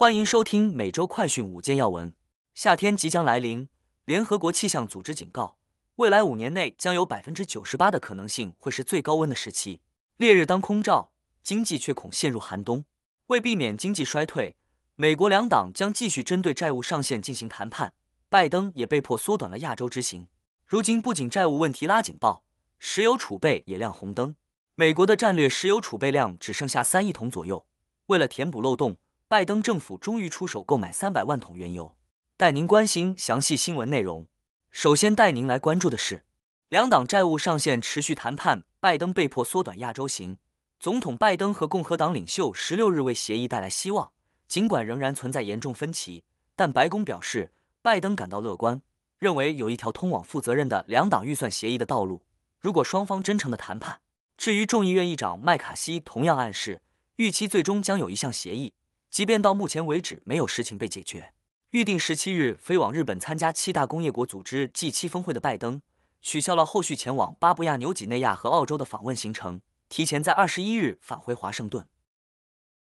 欢迎收听每周快讯五件要闻。夏天即将来临，联合国气象组织警告，未来五年内将有百分之九十八的可能性会是最高温的时期。烈日当空照，经济却恐陷入寒冬。为避免经济衰退，美国两党将继续针对债务上限进行谈判。拜登也被迫缩短了亚洲之行。如今不仅债务问题拉警报，石油储备也亮红灯。美国的战略石油储备量只剩下三亿桶左右。为了填补漏洞，拜登政府终于出手购买三百万桶原油。带您关心详细新闻内容。首先带您来关注的是，两党债务上限持续谈判，拜登被迫缩短亚洲行。总统拜登和共和党领袖十六日为协议带来希望，尽管仍然存在严重分歧，但白宫表示，拜登感到乐观，认为有一条通往负责任的两党预算协议的道路。如果双方真诚的谈判，至于众议院议长麦卡锡同样暗示，预期最终将有一项协议。即便到目前为止没有事情被解决，预定十七日飞往日本参加七大工业国组织 G 七峰会的拜登，取消了后续前往巴布亚纽几内亚和澳洲的访问行程，提前在二十一日返回华盛顿。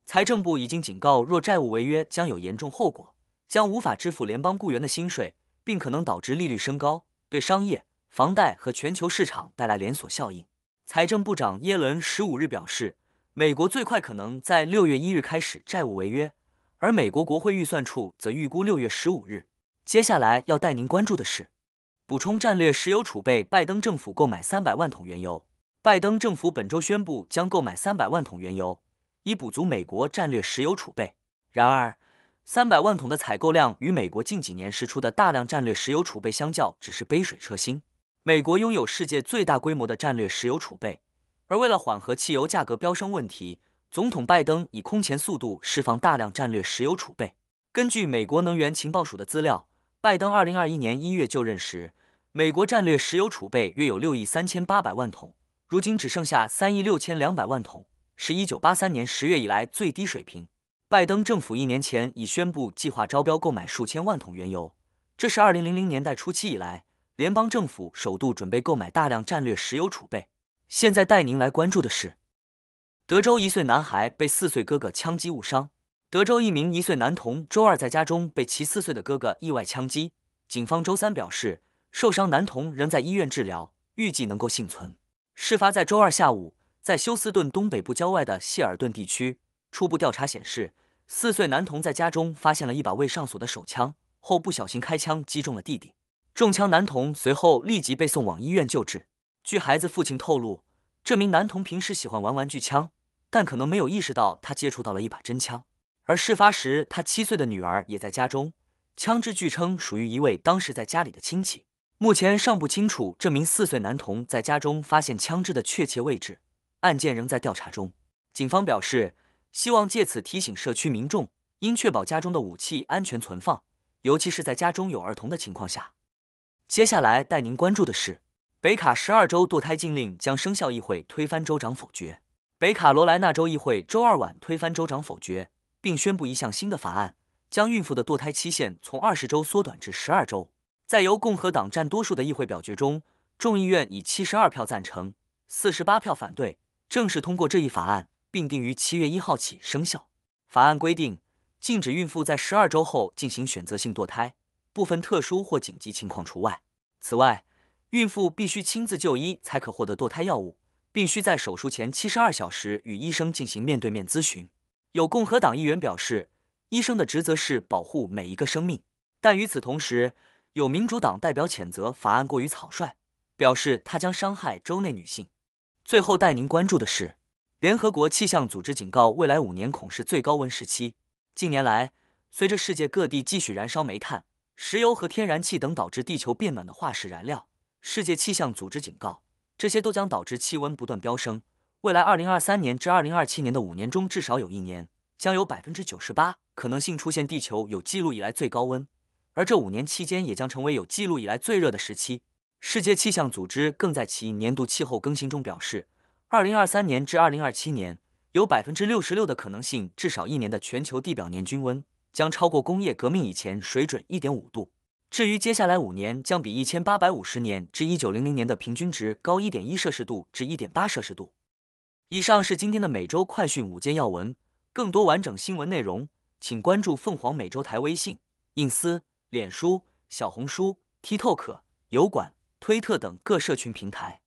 财政部已经警告，若债务违约将有严重后果，将无法支付联邦雇员的薪水，并可能导致利率升高，对商业、房贷和全球市场带来连锁效应。财政部长耶伦十五日表示。美国最快可能在六月一日开始债务违约，而美国国会预算处则预估六月十五日。接下来要带您关注的是，补充战略石油储备。拜登政府购买三百万桶原油。拜登政府本周宣布将购买三百万桶原油，以补足美国战略石油储备。然而，三百万桶的采购量与美国近几年释出的大量战略石油储备相较，只是杯水车薪。美国拥有世界最大规模的战略石油储备。而为了缓和汽油价格飙升问题，总统拜登以空前速度释放大量战略石油储备。根据美国能源情报署的资料，拜登二零二一年一月就任时，美国战略石油储备约有六亿三千八百万桶，如今只剩下三亿六千两百万桶，是一九八三年十月以来最低水平。拜登政府一年前已宣布计划招标购买数千万桶原油，这是二零零零年代初期以来联邦政府首度准备购买大量战略石油储备。现在带您来关注的是，德州一岁男孩被四岁哥哥枪击误伤。德州一名一岁男童周二在家中被其四岁的哥哥意外枪击。警方周三表示，受伤男童仍在医院治疗，预计能够幸存。事发在周二下午，在休斯顿东北部郊外的谢尔顿地区。初步调查显示，四岁男童在家中发现了一把未上锁的手枪，后不小心开枪击中了弟弟。中枪男童随后立即被送往医院救治。据孩子父亲透露，这名男童平时喜欢玩玩具枪，但可能没有意识到他接触到了一把真枪。而事发时，他七岁的女儿也在家中，枪支据称属于一位当时在家里的亲戚。目前尚不清楚这名四岁男童在家中发现枪支的确切位置，案件仍在调查中。警方表示，希望借此提醒社区民众，应确保家中的武器安全存放，尤其是在家中有儿童的情况下。接下来带您关注的是。北卡十二州堕胎禁令将生效，议会推翻州长否决。北卡罗来纳州议会周二晚推翻州长否决，并宣布一项新的法案，将孕妇的堕胎期限从二十周缩短至十二周。在由共和党占多数的议会表决中，众议院以七十二票赞成、四十八票反对，正式通过这一法案，并定于七月一号起生效。法案规定，禁止孕妇在十二周后进行选择性堕胎，部分特殊或紧急情况除外。此外，孕妇必须亲自就医才可获得堕胎药物，并需在手术前七十二小时与医生进行面对面咨询。有共和党议员表示，医生的职责是保护每一个生命，但与此同时，有民主党代表谴责法案过于草率，表示它将伤害州内女性。最后带您关注的是，联合国气象组织警告，未来五年恐是最高温时期。近年来，随着世界各地继续燃烧煤炭、石油和天然气等导致地球变暖的化石燃料。世界气象组织警告，这些都将导致气温不断飙升。未来二零二三年至二零二七年的五年中，至少有一年将有百分之九十八可能性出现地球有记录以来最高温，而这五年期间也将成为有记录以来最热的时期。世界气象组织更在其年度气候更新中表示，二零二三年至二零二七年有百分之六十六的可能性，至少一年的全球地表年均温将超过工业革命以前水准一点五度。至于接下来五年将比一千八百五十年至一九零零年的平均值高一点一摄氏度至一点八摄氏度。以上是今天的每周快讯五件要闻，更多完整新闻内容，请关注凤凰美洲台微信、印思、脸书、小红书、TikTok、油管、推特等各社群平台。